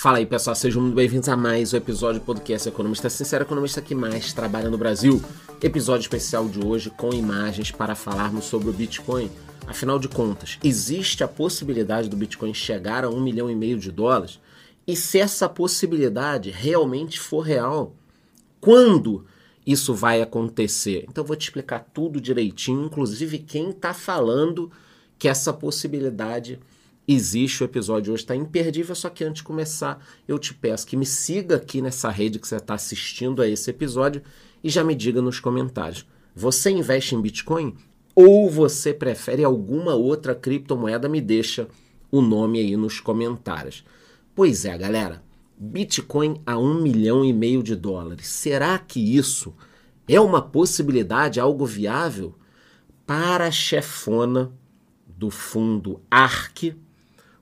Fala aí pessoal, sejam muito bem-vindos a mais um episódio do podcast Economista Sincero, economista que mais trabalha no Brasil. Episódio especial de hoje com imagens para falarmos sobre o Bitcoin. Afinal de contas, existe a possibilidade do Bitcoin chegar a um milhão e meio de dólares? E se essa possibilidade realmente for real, quando isso vai acontecer? Então eu vou te explicar tudo direitinho, inclusive quem está falando que essa possibilidade. O episódio hoje está imperdível, só que antes de começar, eu te peço que me siga aqui nessa rede que você está assistindo a esse episódio e já me diga nos comentários. Você investe em Bitcoin ou você prefere alguma outra criptomoeda? Me deixa o nome aí nos comentários. Pois é, galera. Bitcoin a um milhão e meio de dólares. Será que isso é uma possibilidade, algo viável? Para a chefona do fundo ARK,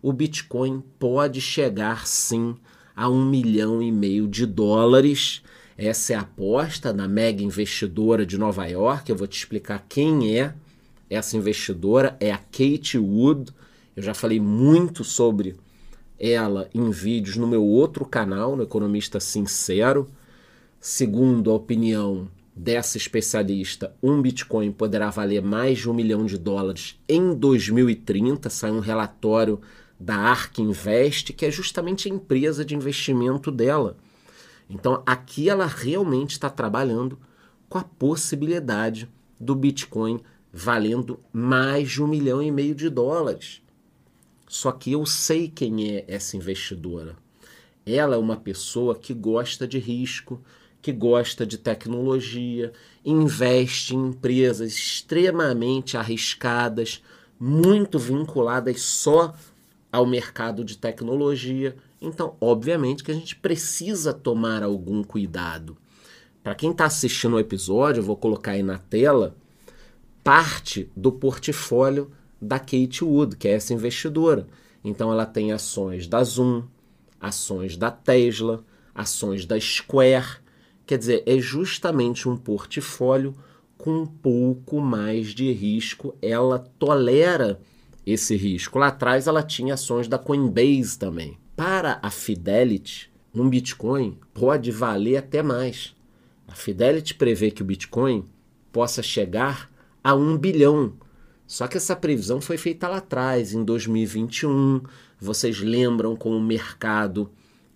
o Bitcoin pode chegar sim a um milhão e meio de dólares. Essa é a aposta da mega investidora de Nova York. Eu vou te explicar quem é essa investidora. É a Kate Wood. Eu já falei muito sobre ela em vídeos no meu outro canal, no Economista Sincero. Segundo a opinião dessa especialista, um Bitcoin poderá valer mais de um milhão de dólares em 2030. Sai um relatório da Ark Invest, que é justamente a empresa de investimento dela. Então aqui ela realmente está trabalhando com a possibilidade do Bitcoin valendo mais de um milhão e meio de dólares. Só que eu sei quem é essa investidora. Ela é uma pessoa que gosta de risco, que gosta de tecnologia, investe em empresas extremamente arriscadas, muito vinculadas só ao mercado de tecnologia. Então, obviamente que a gente precisa tomar algum cuidado. Para quem está assistindo o episódio, eu vou colocar aí na tela parte do portfólio da Kate Wood, que é essa investidora. Então, ela tem ações da Zoom, ações da Tesla, ações da Square. Quer dizer, é justamente um portfólio com um pouco mais de risco. Ela tolera esse risco. Lá atrás ela tinha ações da Coinbase também. Para a Fidelity, um Bitcoin pode valer até mais. A Fidelity prevê que o Bitcoin possa chegar a um bilhão. Só que essa previsão foi feita lá atrás, em 2021. Vocês lembram como o mercado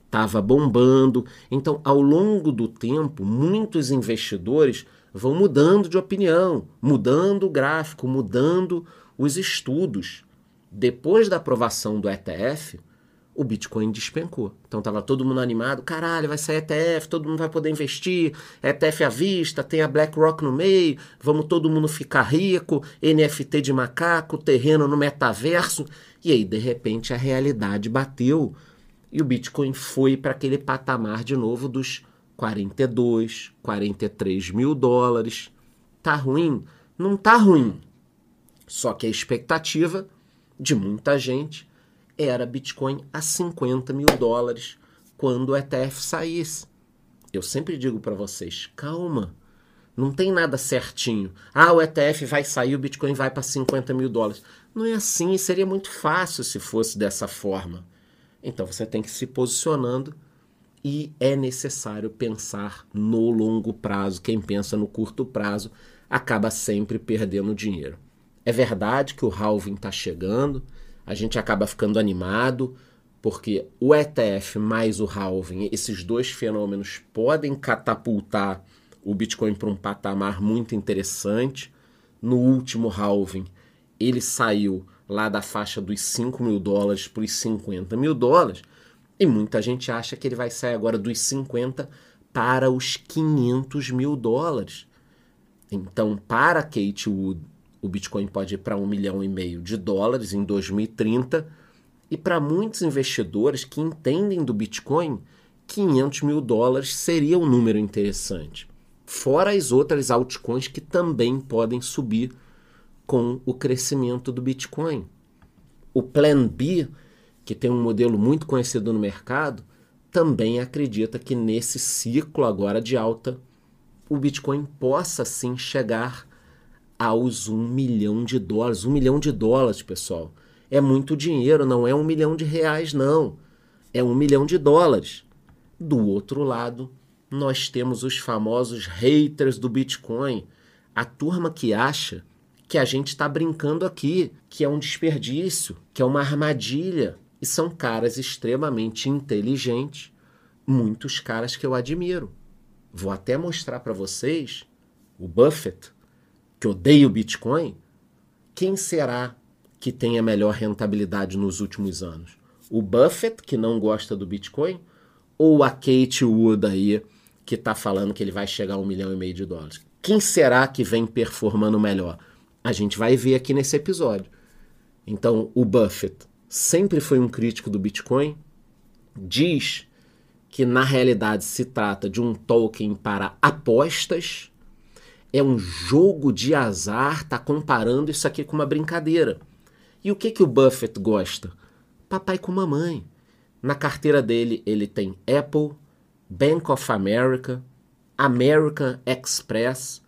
estava bombando. Então, ao longo do tempo, muitos investidores vão mudando de opinião, mudando o gráfico, mudando os estudos. Depois da aprovação do ETF, o Bitcoin despencou. Então estava todo mundo animado, caralho, vai sair ETF, todo mundo vai poder investir, ETF à vista, tem a BlackRock no meio, vamos todo mundo ficar rico, NFT de macaco, terreno no metaverso. E aí, de repente, a realidade bateu e o Bitcoin foi para aquele patamar de novo dos 42, 43 mil dólares. Tá ruim? Não tá ruim. Só que a expectativa de muita gente era Bitcoin a 50 mil dólares quando o ETF saísse. Eu sempre digo para vocês: calma, não tem nada certinho. Ah, o ETF vai sair, o Bitcoin vai para 50 mil dólares. Não é assim, seria muito fácil se fosse dessa forma. Então você tem que se posicionando e é necessário pensar no longo prazo. Quem pensa no curto prazo acaba sempre perdendo dinheiro. É verdade que o halving está chegando, a gente acaba ficando animado, porque o ETF mais o halving, esses dois fenômenos podem catapultar o Bitcoin para um patamar muito interessante. No último halving, ele saiu lá da faixa dos 5 mil dólares para os 50 mil dólares, e muita gente acha que ele vai sair agora dos 50 para os 500 mil dólares. Então, para Kate Wood o Bitcoin pode ir para um milhão e meio de dólares em 2030. E para muitos investidores que entendem do Bitcoin, 500 mil dólares seria um número interessante. Fora as outras altcoins que também podem subir com o crescimento do Bitcoin. O Plan B, que tem um modelo muito conhecido no mercado, também acredita que nesse ciclo agora de alta, o Bitcoin possa sim chegar aos um milhão de dólares. Um milhão de dólares, pessoal. É muito dinheiro, não é um milhão de reais, não. é um milhão de dólares. Do outro lado, nós temos os famosos haters do Bitcoin, a turma que acha que a gente está brincando aqui, que é um desperdício, que é uma armadilha. E são caras extremamente inteligentes, muitos caras que eu admiro. Vou até mostrar para vocês o Buffett, que odeia o Bitcoin. Quem será que tem a melhor rentabilidade nos últimos anos? O Buffett, que não gosta do Bitcoin, ou a Kate Wood aí, que está falando que ele vai chegar a um milhão e meio de dólares? Quem será que vem performando melhor? A gente vai ver aqui nesse episódio. Então, o Buffett sempre foi um crítico do Bitcoin, diz que na realidade se trata de um token para apostas, é um jogo de azar, tá comparando isso aqui com uma brincadeira. E o que que o Buffett gosta? Papai com mamãe. Na carteira dele ele tem Apple, Bank of America, American Express,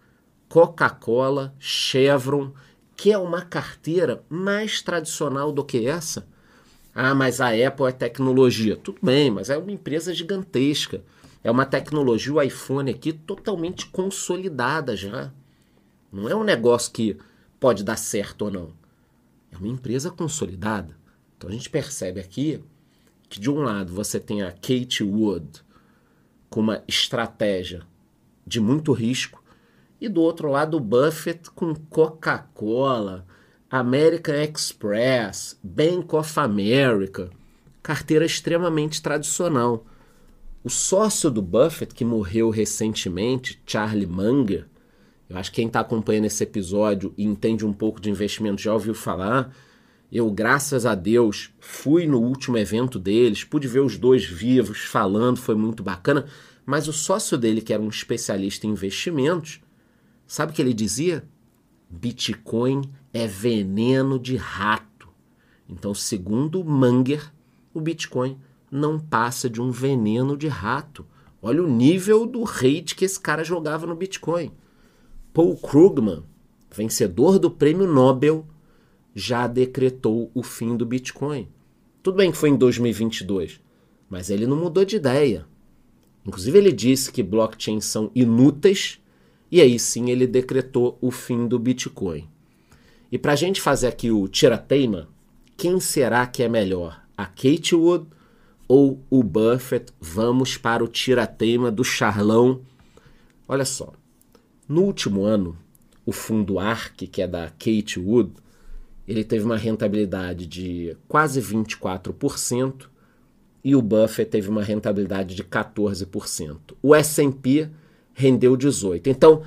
Coca-Cola, Chevron, que é uma carteira mais tradicional do que essa. Ah, mas a Apple é tecnologia. Tudo bem, mas é uma empresa gigantesca. É uma tecnologia, o iPhone aqui, totalmente consolidada já. Não é um negócio que pode dar certo ou não. É uma empresa consolidada. Então a gente percebe aqui que de um lado você tem a Kate Wood com uma estratégia de muito risco e do outro lado o Buffett com Coca-Cola, American Express, Bank of America, carteira extremamente tradicional. O sócio do Buffett que morreu recentemente, Charlie Munger, eu acho que quem está acompanhando esse episódio e entende um pouco de investimento já ouviu falar. Eu, graças a Deus, fui no último evento deles, pude ver os dois vivos falando, foi muito bacana. Mas o sócio dele, que era um especialista em investimentos, sabe o que ele dizia? Bitcoin é veneno de rato. Então, segundo Munger, o Bitcoin não passa de um veneno de rato. Olha o nível do hate que esse cara jogava no Bitcoin. Paul Krugman, vencedor do prêmio Nobel, já decretou o fim do Bitcoin. Tudo bem que foi em 2022, mas ele não mudou de ideia. Inclusive, ele disse que blockchains são inúteis e aí sim ele decretou o fim do Bitcoin. E para a gente fazer aqui o tira-teima, quem será que é melhor? A Kate Wood ou o Buffett? Vamos para o tira-teima do Charlão. Olha só, no último ano, o fundo ARK, que é da Kate Wood, ele teve uma rentabilidade de quase 24% e o Buffett teve uma rentabilidade de 14%. O S&P rendeu 18. Então,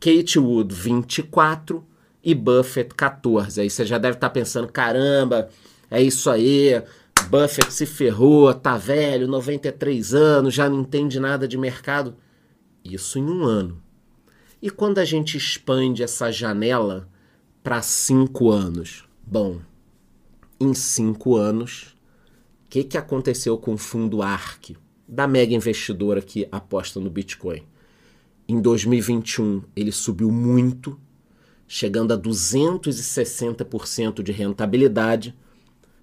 Kate Wood 24 e Buffett 14. Aí você já deve estar pensando, caramba, é isso aí, Buffett se ferrou, tá velho, 93 anos, já não entende nada de mercado. Isso em um ano. E quando a gente expande essa janela para cinco anos? Bom, em cinco anos, o que, que aconteceu com o fundo ARK, da mega investidora que aposta no Bitcoin? Em 2021, ele subiu muito, chegando a 260% de rentabilidade,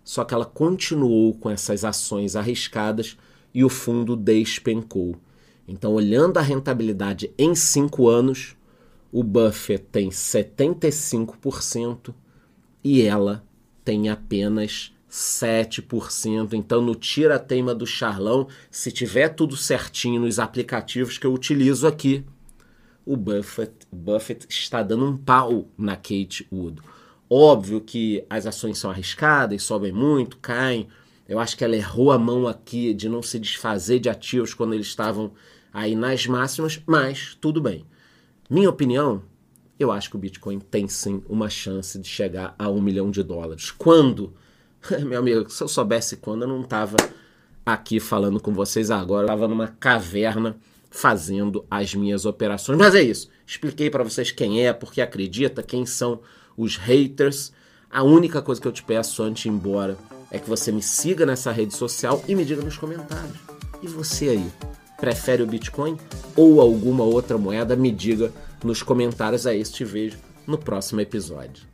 só que ela continuou com essas ações arriscadas e o fundo despencou. Então, olhando a rentabilidade em 5 anos, o Buffett tem 75% e ela tem apenas 7%. Então, no tira-teima do Charlão, se tiver tudo certinho nos aplicativos que eu utilizo aqui, o Buffett, Buffett está dando um pau na Kate Wood. Óbvio que as ações são arriscadas, sobem muito, caem. Eu acho que ela errou a mão aqui de não se desfazer de ativos quando eles estavam aí nas máximas, mas tudo bem. Minha opinião, eu acho que o Bitcoin tem sim uma chance de chegar a um milhão de dólares. Quando? Meu amigo, se eu soubesse quando, eu não estava aqui falando com vocês agora, eu estava numa caverna fazendo as minhas operações. Mas é isso. Expliquei para vocês quem é, porque acredita, quem são os haters. A única coisa que eu te peço antes de ir embora é que você me siga nessa rede social e me diga nos comentários. E você aí? Prefere o Bitcoin ou alguma outra moeda? Me diga nos comentários. É isso, te vejo no próximo episódio.